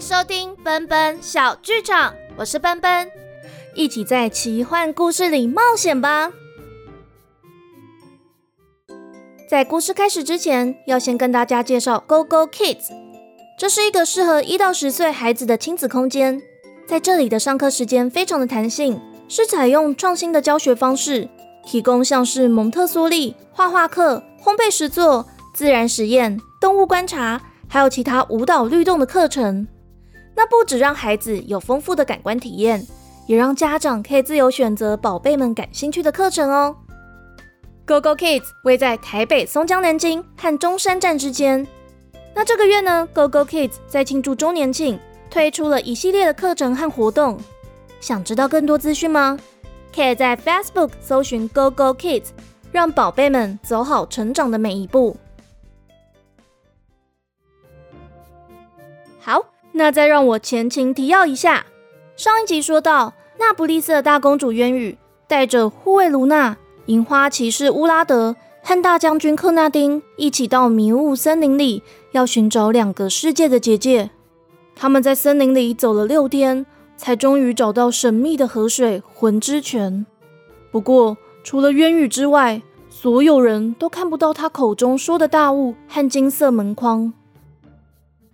收听奔奔小剧场，我是奔奔，一起在奇幻故事里冒险吧。在故事开始之前，要先跟大家介绍 Go Go Kids，这是一个适合一到十岁孩子的亲子空间。在这里的上课时间非常的弹性，是采用创新的教学方式，提供像是蒙特梭利、画画课、烘焙实作、自然实验、动物观察。还有其他舞蹈律动的课程，那不止让孩子有丰富的感官体验，也让家长可以自由选择宝贝们感兴趣的课程哦。Go Go Kids 位在台北松江南京和中山站之间。那这个月呢，Go Go Kids 在庆祝周年庆，推出了一系列的课程和活动。想知道更多资讯吗？可以在 Facebook 搜寻 Go Go Kids，让宝贝们走好成长的每一步。好，那再让我前情提要一下。上一集说到，那不勒斯的大公主渊羽带着护卫卢娜、银花骑士乌拉德和大将军克纳丁一起到迷雾森林里，要寻找两个世界的结界。他们在森林里走了六天，才终于找到神秘的河水魂之泉。不过，除了渊羽之外，所有人都看不到他口中说的大雾和金色门框。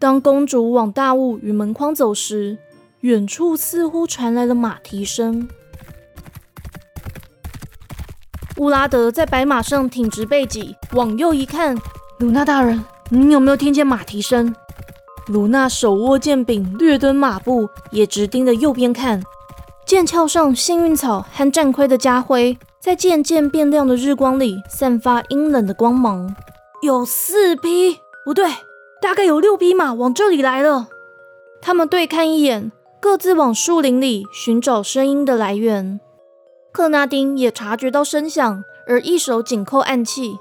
当公主往大雾与门框走时，远处似乎传来了马蹄声。乌拉德在白马上挺直背脊，往右一看，鲁娜大人，您有没有听见马蹄声？鲁娜手握剑柄，略蹲马步，也直盯着右边看。剑鞘上幸运草和战盔的家徽，在渐渐变亮的日光里散发阴冷的光芒。有四匹，不对。大概有六匹马往这里来了，他们对看一眼，各自往树林里寻找声音的来源。克纳丁也察觉到声响，而一手紧扣暗器，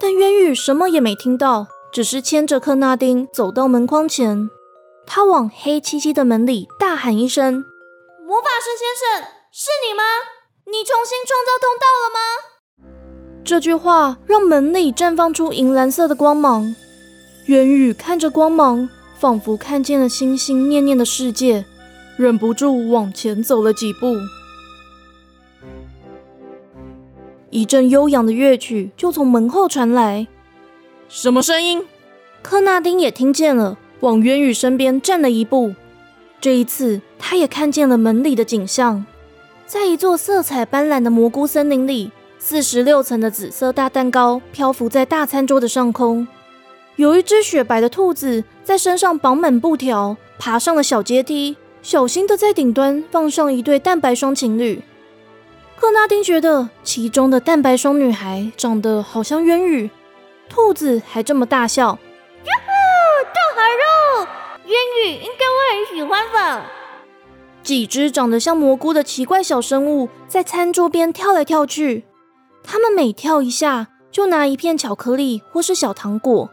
但渊羽什么也没听到，只是牵着克纳丁走到门框前。他往黑漆漆的门里大喊一声：“魔法师先生，是你吗？你重新创造通道了吗？”这句话让门里绽放出银蓝色的光芒。渊宇看着光芒，仿佛看见了心心念念的世界，忍不住往前走了几步。一阵悠扬的乐曲就从门后传来。什么声音？科纳丁也听见了，往渊宇身边站了一步。这一次，他也看见了门里的景象。在一座色彩斑斓的蘑菇森林里，四十六层的紫色大蛋糕漂浮在大餐桌的上空。有一只雪白的兔子在身上绑满布条，爬上了小阶梯，小心的在顶端放上一对蛋白霜情侣。克拉丁觉得其中的蛋白霜女孩长得好像渊羽，兔子还这么大笑，哟吼，大海肉，渊羽应该会很喜欢吧？几只长得像蘑菇的奇怪小生物在餐桌边跳来跳去，它们每跳一下就拿一片巧克力或是小糖果。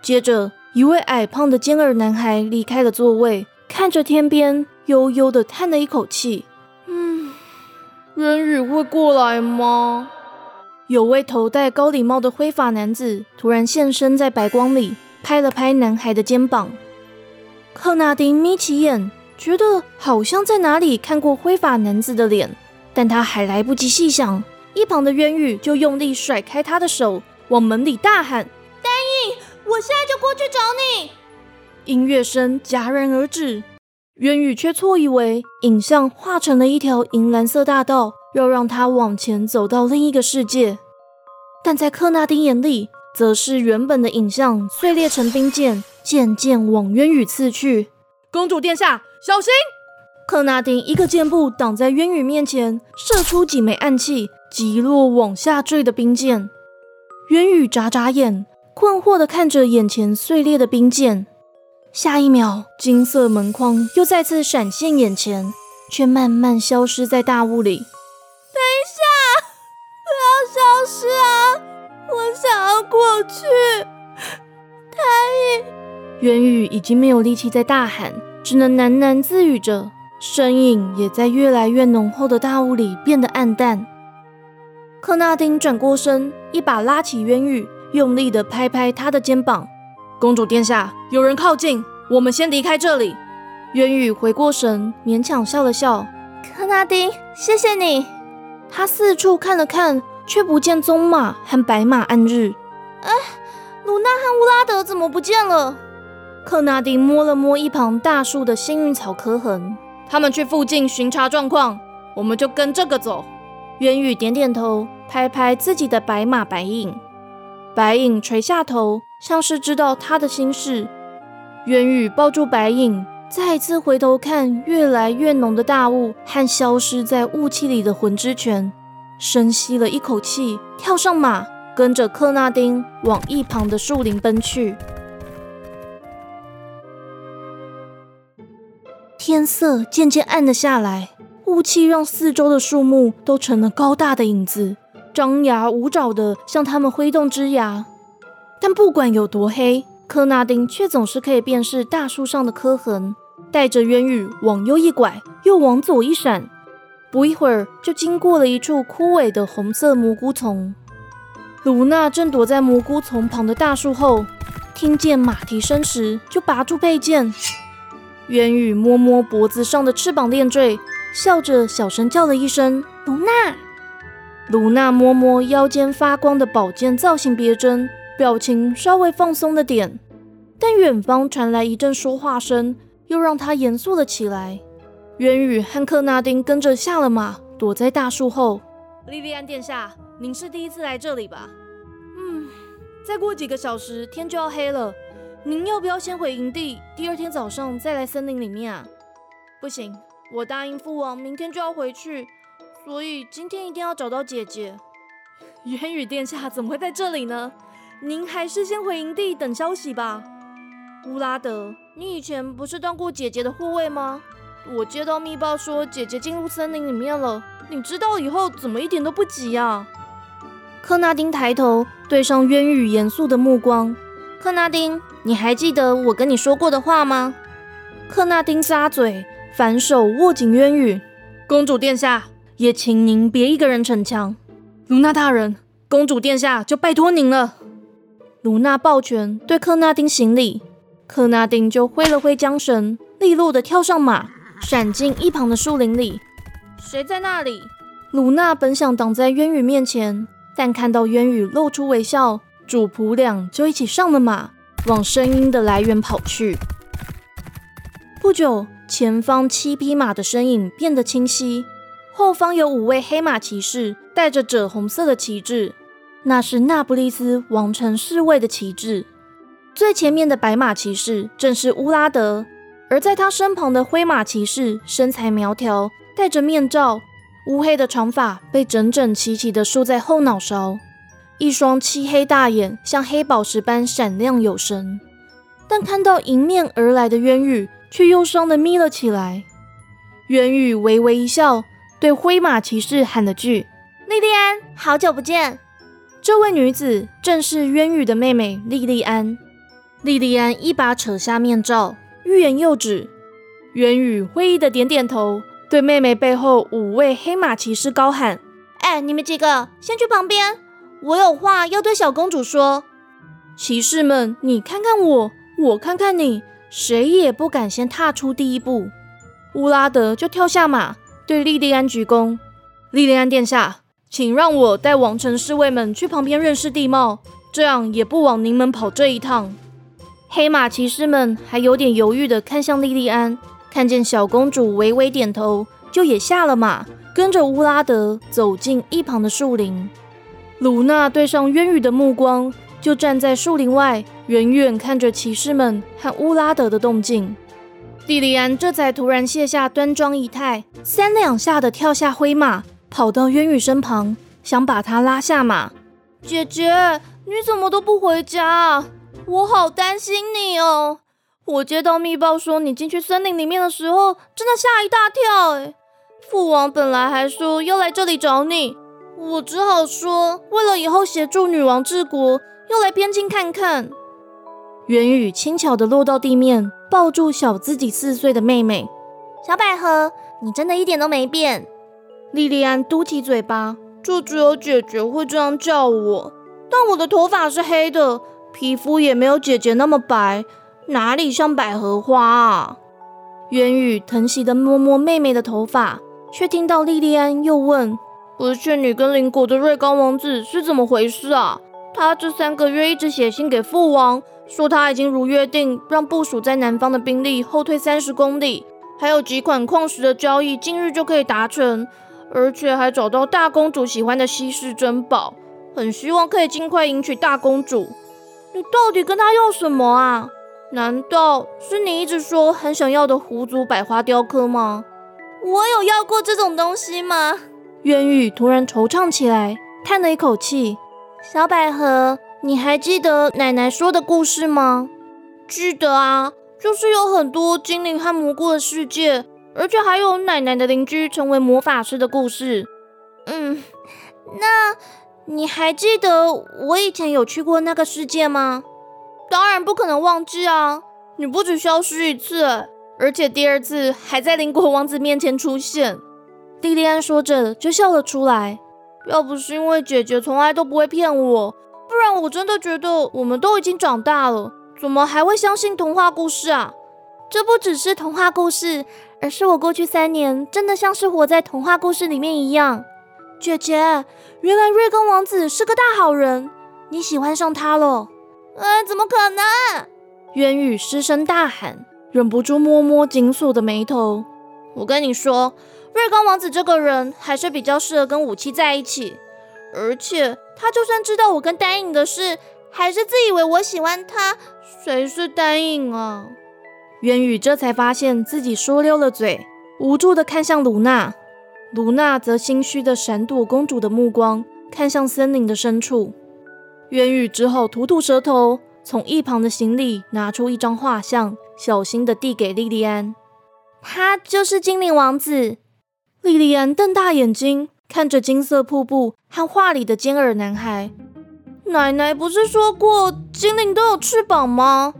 接着，一位矮胖的尖耳男孩离开了座位，看着天边，悠悠的叹了一口气：“嗯，渊羽会过来吗？”有位头戴高礼帽的灰发男子突然现身在白光里，拍了拍男孩的肩膀。克纳丁眯起眼，觉得好像在哪里看过灰发男子的脸，但他还来不及细想，一旁的渊羽就用力甩开他的手，往门里大喊：“丹影！”我现在就过去找你。音乐声戛然而止，渊宇却错以为影像化成了一条银蓝色大道，要让他往前走到另一个世界。但在克纳丁眼里，则是原本的影像碎裂成冰剑，渐渐往渊宇刺去。公主殿下，小心！克纳丁一个箭步挡在渊宇面前，射出几枚暗器，击落往下坠的冰剑。渊宇眨眨眼。困惑的看着眼前碎裂的冰剑，下一秒，金色门框又再次闪现眼前，却慢慢消失在大雾里。等一下，不要消失啊！我想要过去。太……元宇已经没有力气再大喊，只能喃喃自语着，身影也在越来越浓厚的大雾里变得暗淡。克纳丁转过身，一把拉起渊宇。用力的拍拍他的肩膀，公主殿下，有人靠近，我们先离开这里。渊羽回过神，勉强笑了笑。克纳丁，谢谢你。他四处看了看，却不见棕马和白马暗日。哎，鲁娜和乌拉德怎么不见了？克纳丁摸了摸一旁大树的幸运草刻痕，他们去附近巡查状况，我们就跟这个走。渊羽点点头，拍拍自己的白马白影。白影垂下头，像是知道他的心事。渊羽抱住白影，再次回头看越来越浓的大雾和消失在雾气里的魂之泉，深吸了一口气，跳上马，跟着克纳丁往一旁的树林奔去。天色渐渐暗了下来，雾气让四周的树木都成了高大的影子，张牙舞爪的向他们挥动枝芽。但不管有多黑，科纳丁却总是可以辨识大树上的刻痕。带着渊羽往右一拐，又往左一闪，不一会儿就经过了一处枯萎的红色蘑菇丛。卢娜正躲在蘑菇丛旁的大树后，听见马蹄声时，就拔出佩剑。渊羽摸摸脖子上的翅膀链坠，笑着小声叫了一声：“卢娜。”卢娜摸摸腰间发光的宝剑造型别针，表情稍微放松了点。但远方传来一阵说话声，又让她严肃了起来。渊羽和克纳丁跟着下了马，躲在大树后。莉莉安殿下，您是第一次来这里吧？嗯，再过几个小时天就要黑了。您要不要先回营地，第二天早上再来森林里面啊？不行，我答应父王明天就要回去，所以今天一定要找到姐姐。元宇殿下怎么会在这里呢？您还是先回营地等消息吧。乌拉德，你以前不是当过姐姐的护卫吗？我接到密报说姐姐进入森林里面了，你知道以后怎么一点都不急啊？克纳丁抬头对上渊宇严肃的目光，克纳丁。你还记得我跟你说过的话吗？克纳丁咂嘴，反手握紧渊羽。公主殿下，也请您别一个人逞强。卢娜大人，公主殿下就拜托您了。卢娜抱拳对克纳丁行礼，克纳丁就挥了挥缰绳，利落的跳上马，闪进一旁的树林里。谁在那里？卢娜本想挡在渊羽面前，但看到渊羽露出微笑，主仆俩就一起上了马。往声音的来源跑去。不久，前方七匹马的身影变得清晰，后方有五位黑马骑士，带着赭红色的旗帜，那是那不勒斯王城侍卫的旗帜。最前面的白马骑士正是乌拉德，而在他身旁的灰马骑士身材苗条，戴着面罩，乌黑的长发被整整齐齐地束在后脑勺。一双漆黑大眼像黑宝石般闪亮有神，但看到迎面而来的渊羽，却忧伤的眯了起来。渊羽微微一笑，对灰马骑士喊了句：“莉莉安，好久不见。”这位女子正是渊羽的妹妹莉莉安。莉莉安一把扯下面罩，欲言又止。渊羽会意的点点头，对妹妹背后五位黑马骑士高喊：“哎，你们几个先去旁边。”我有话要对小公主说，骑士们，你看看我，我看看你，谁也不敢先踏出第一步。乌拉德就跳下马，对莉莉安鞠躬：“莉莉安殿下，请让我带王城侍卫们去旁边认识地貌，这样也不枉您们跑这一趟。”黑马骑士们还有点犹豫的看向莉莉安，看见小公主微微点头，就也下了马，跟着乌拉德走进一旁的树林。鲁娜对上渊羽的目光，就站在树林外，远远看着骑士们和乌拉德的动静。蒂莉安这才突然卸下端庄仪态，三两下的跳下灰马，跑到渊羽身旁，想把他拉下马。姐姐，你怎么都不回家？我好担心你哦！我接到密报说你进去森林里面的时候，真的吓一大跳哎！父王本来还说要来这里找你。我只好说，为了以后协助女王治国，要来边境看看。元宇轻巧的落到地面，抱住小自己四岁的妹妹。小百合，你真的一点都没变。莉莉安嘟起嘴巴，就只有姐姐会这样叫我。但我的头发是黑的，皮肤也没有姐姐那么白，哪里像百合花啊？元宇疼惜的摸摸妹妹的头发，却听到莉莉安又问：“不是你跟邻国的瑞高王子是怎么回事啊？他这三个月一直写信给父王，说他已经如约定让部署在南方的兵力后退三十公里，还有几款矿石的交易今日就可以达成，而且还找到大公主喜欢的稀世珍宝，很希望可以尽快迎娶大公主。你到底跟他要什么啊？”难道是你一直说很想要的狐族百花雕刻吗？我有要过这种东西吗？渊宇突然惆怅起来，叹了一口气。小百合，你还记得奶奶说的故事吗？记得啊，就是有很多精灵和蘑菇的世界，而且还有奶奶的邻居成为魔法师的故事。嗯，那你还记得我以前有去过那个世界吗？当然不可能忘记啊！你不止消失一次，而且第二次还在邻国王子面前出现。莉莉安说着就笑了出来。要不是因为姐姐从来都不会骗我，不然我真的觉得我们都已经长大了，怎么还会相信童话故事啊？这不只是童话故事，而是我过去三年真的像是活在童话故事里面一样。姐姐，原来瑞根王子是个大好人，你喜欢上他了。哎，怎么可能？渊宇失声大喊，忍不住摸摸紧锁的眉头。我跟你说，瑞刚王子这个人还是比较适合跟武器在一起，而且他就算知道我跟丹影的事，还是自以为我喜欢他。谁是丹影啊？渊宇这才发现自己说溜了嘴，无助的看向卢娜，卢娜则心虚的闪躲公主的目光，看向森林的深处。渊宇只好吐吐舌头，从一旁的行李拿出一张画像，小心的递给莉莉安。他就是精灵王子。莉莉安瞪大眼睛看着金色瀑布和画里的尖耳男孩。奶奶不是说过精灵都有翅膀吗？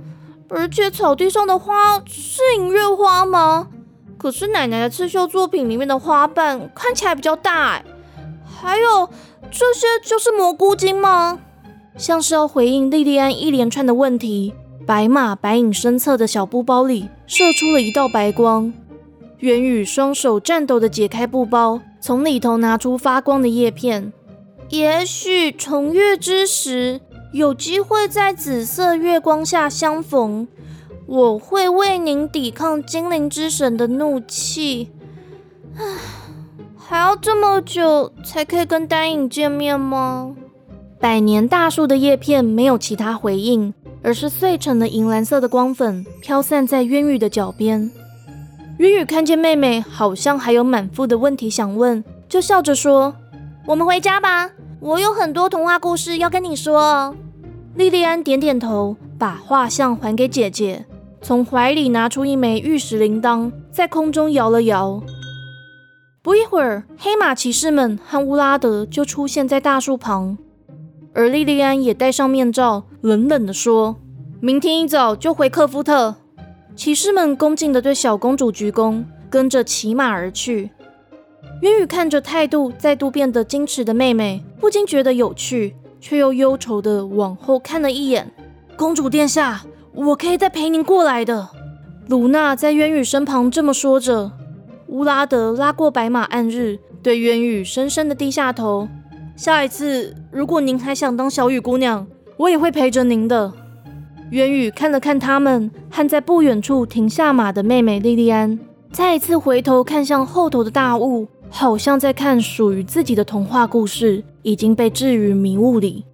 而且草地上的花是银月花吗？可是奶奶的刺绣作品里面的花瓣看起来比较大哎。还有这些就是蘑菇精吗？像是要回应莉莉安一连串的问题，白马白影身侧的小布包里射出了一道白光。元宇双手颤抖的解开布包，从里头拿出发光的叶片。也许重月之时有机会在紫色月光下相逢，我会为您抵抗精灵之神的怒气。唉，还要这么久才可以跟丹影见面吗？百年大树的叶片没有其他回应，而是碎成了银蓝色的光粉，飘散在渊羽的脚边。雨雨看见妹妹好像还有满腹的问题想问，就笑着说：“我们回家吧，我有很多童话故事要跟你说。”莉莉安点点头，把画像还给姐姐，从怀里拿出一枚玉石铃铛，在空中摇了摇。不一会儿，黑马骑士们和乌拉德就出现在大树旁。而莉莉安也戴上面罩，冷冷地说：“明天一早就回克夫特。”骑士们恭敬地对小公主鞠躬，跟着骑马而去。渊羽看着态度再度变得矜持的妹妹，不禁觉得有趣，却又忧愁地往后看了一眼。公主殿下，我可以再陪您过来的。鲁娜在渊羽身旁这么说着。乌拉德拉过白马暗日，对渊羽深深地低下头。下一次，如果您还想当小雨姑娘，我也会陪着您的。渊宇看了看他们，和在不远处停下马的妹妹莉莉安，再一次回头看向后头的大雾，好像在看属于自己的童话故事，已经被置于迷雾里。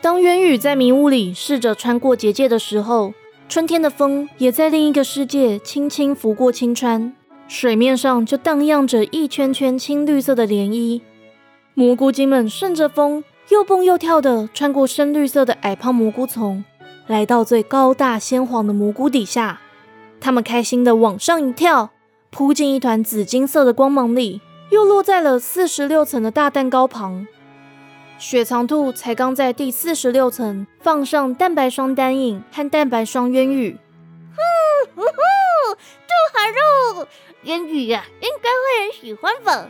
当渊宇在迷雾里试着穿过结界的时候，春天的风也在另一个世界轻轻拂过青川。水面上就荡漾着一圈圈青绿色的涟漪，蘑菇精们顺着风又蹦又跳的穿过深绿色的矮胖蘑菇丛，来到最高大鲜黄的蘑菇底下。他们开心的往上一跳，扑进一团紫金色的光芒里，又落在了四十六层的大蛋糕旁。雪藏兔才刚在第四十六层放上蛋白霜单影和蛋白霜渊羽，呼呼呼，兔好肉！烟雨呀，应该会很喜欢吧。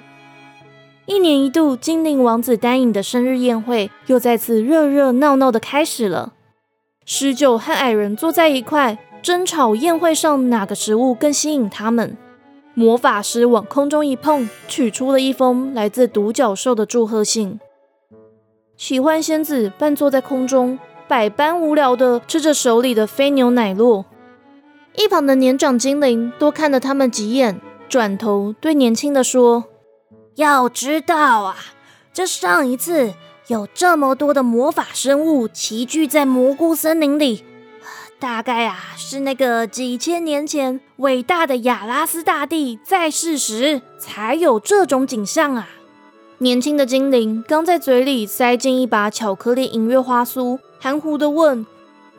一年一度精灵王子丹影的生日宴会又再次热热闹闹的开始了。十九和矮人坐在一块，争吵宴会上哪个食物更吸引他们。魔法师往空中一碰，取出了一封来自独角兽的祝贺信。奇幻仙子半坐在空中，百般无聊的吃着手里的飞牛奶酪。一旁的年长精灵多看了他们几眼，转头对年轻的说：“要知道啊，这上一次有这么多的魔法生物齐聚在蘑菇森林里。”大概啊，是那个几千年前伟大的亚拉斯大帝在世时才有这种景象啊！年轻的精灵刚在嘴里塞进一把巧克力银月花酥，含糊的问：“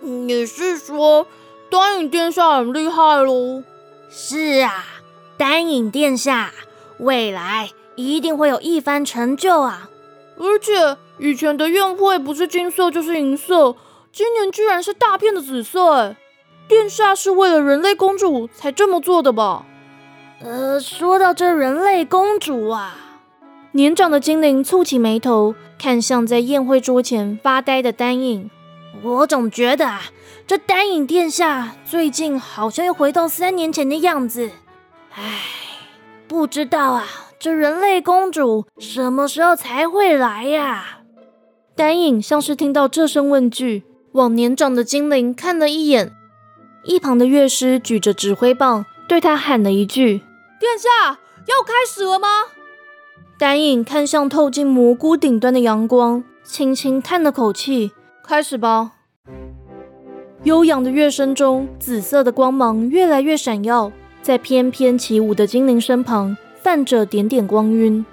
你是说丹影殿下很厉害喽？”“是啊，丹影殿下未来一定会有一番成就啊！而且以前的宴会不是金色就是银色。”今年居然是大片的紫色，殿下是为了人类公主才这么做的吧？呃，说到这人类公主啊，年长的精灵蹙起眉头，看向在宴会桌前发呆的丹影。我总觉得啊，这丹影殿下最近好像又回到三年前的样子。唉，不知道啊，这人类公主什么时候才会来呀？丹影像是听到这声问句。往年长的精灵看了一眼，一旁的乐师举着指挥棒对他喊了一句：“殿下，要开始了吗？”丹影看向透进蘑菇顶端的阳光，轻轻叹了口气：“开始吧。”悠扬的乐声中，紫色的光芒越来越闪耀，在翩翩起舞的精灵身旁泛着点点光晕。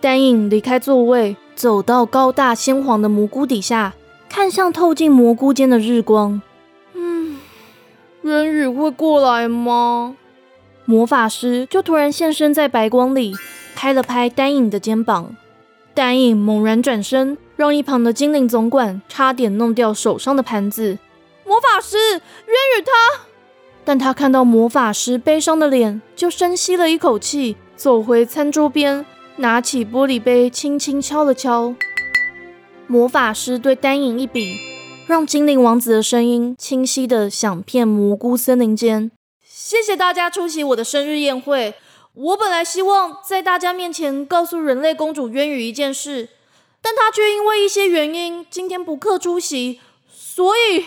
丹影离开座位，走到高大鲜黄的蘑菇底下。看向透进蘑菇间的日光，嗯，渊羽会过来吗？魔法师就突然现身在白光里，拍了拍丹影的肩膀。丹影猛然转身，让一旁的精灵总管差点弄掉手上的盘子。魔法师渊羽他，但他看到魔法师悲伤的脸，就深吸了一口气，走回餐桌边，拿起玻璃杯，轻轻敲了敲。魔法师对丹影一比，让精灵王子的声音清晰的响遍蘑菇森林间。谢谢大家出席我的生日宴会。我本来希望在大家面前告诉人类公主渊羽一件事，但她却因为一些原因今天不克出席，所以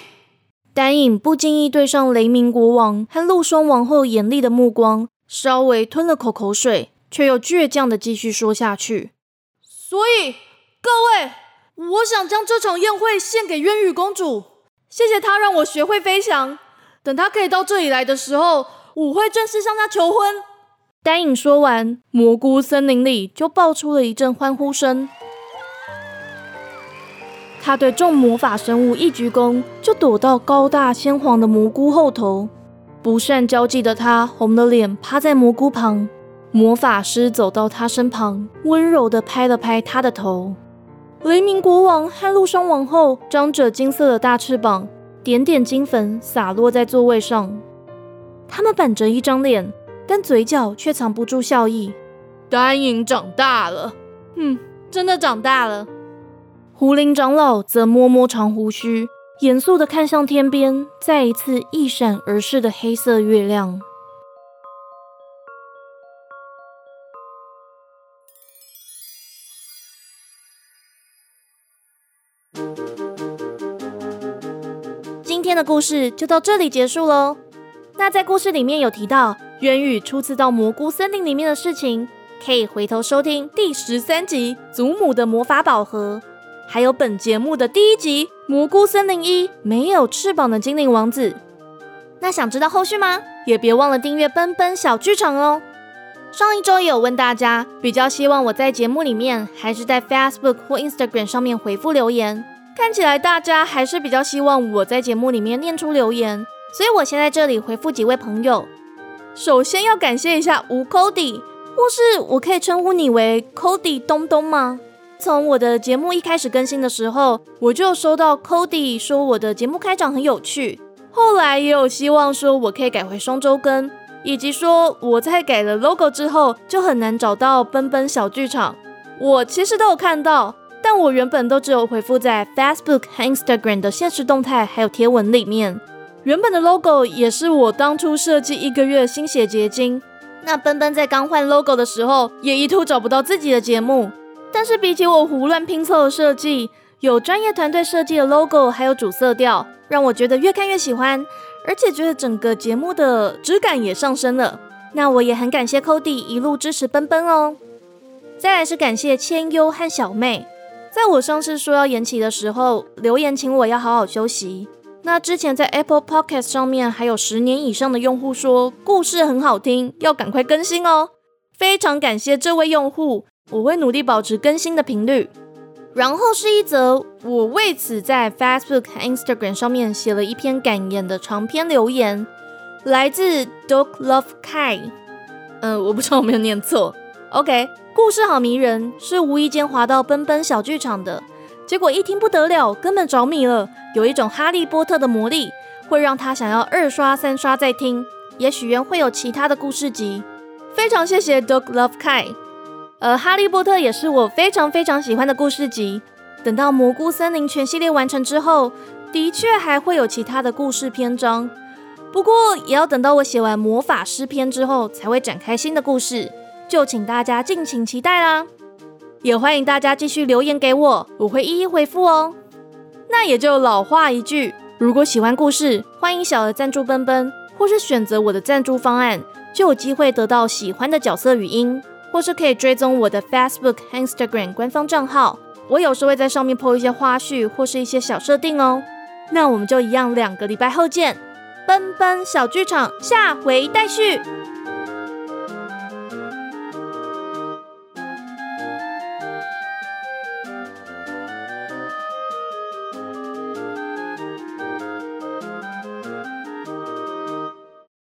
丹影不经意对上雷鸣国王和陆霜王后严厉的目光，稍微吞了口口水，却又倔强的继续说下去。所以各位。我想将这场宴会献给渊羽公主，谢谢她让我学会飞翔。等她可以到这里来的时候，我会正式向她求婚。丹影说完，蘑菇森林里就爆出了一阵欢呼声。他对众魔法生物一鞠躬，就躲到高大鲜黄的蘑菇后头。不善交际的他红了脸，趴在蘑菇旁。魔法师走到他身旁，温柔地拍了拍他的头。雷鸣国王和陆霜王后张着金色的大翅膀，点点金粉洒落在座位上。他们板着一张脸，但嘴角却藏不住笑意。丹影长大了，嗯，真的长大了。胡林长老则摸摸长胡须，严肃地看向天边，再一次一闪而逝的黑色月亮。今天的故事就到这里结束喽。那在故事里面有提到渊羽初次到蘑菇森林里面的事情，可以回头收听第十三集《祖母的魔法宝盒》，还有本节目的第一集《蘑菇森林一没有翅膀的精灵王子》。那想知道后续吗？也别忘了订阅奔奔小剧场哦。上一周也有问大家，比较希望我在节目里面，还是在 Facebook 或 Instagram 上面回复留言？看起来大家还是比较希望我在节目里面念出留言，所以我先在这里回复几位朋友。首先要感谢一下吴 Cody，或是我可以称呼你为 Cody 东东吗？从我的节目一开始更新的时候，我就收到 Cody 说我的节目开场很有趣，后来也有希望说我可以改回双周更，以及说我在改了 logo 之后就很难找到奔奔小剧场，我其实都有看到。但我原本都只有回复在 Facebook 和 Instagram 的现实动态还有贴文里面，原本的 logo 也是我当初设计一个月心血结晶。那奔奔在刚换 logo 的时候，也一度找不到自己的节目。但是比起我胡乱拼凑的设计，有专业团队设计的 logo，还有主色调，让我觉得越看越喜欢，而且觉得整个节目的质感也上升了。那我也很感谢 Cody 一路支持奔奔哦。再来是感谢千优和小妹，在我上次说要延期的时候，留言请我要好好休息。那之前在 Apple Podcast 上面还有十年以上的用户说故事很好听，要赶快更新哦。非常感谢这位用户，我会努力保持更新的频率。然后是一则我为此在 Facebook Instagram 上面写了一篇感言的长篇留言，来自 Dog Love Kai。嗯，我不知道有没有念错。OK，故事好迷人，是无意间滑到奔奔小剧场的。结果一听不得了，根本着迷了。有一种哈利波特的魔力，会让他想要二刷三刷再听。也许原会有其他的故事集。非常谢谢 Dog Love Kai。呃，哈利波特也是我非常非常喜欢的故事集。等到蘑菇森林全系列完成之后，的确还会有其他的故事篇章。不过也要等到我写完魔法师篇之后，才会展开新的故事。就请大家敬请期待啦。也欢迎大家继续留言给我，我会一一回复哦。那也就老话一句，如果喜欢故事，欢迎小额赞助奔奔，或是选择我的赞助方案，就有机会得到喜欢的角色语音，或是可以追踪我的 Facebook、Instagram 官方账号，我有时会在上面 po 一些花絮或是一些小设定哦。那我们就一样，两个礼拜后见，奔奔小剧场下回待续。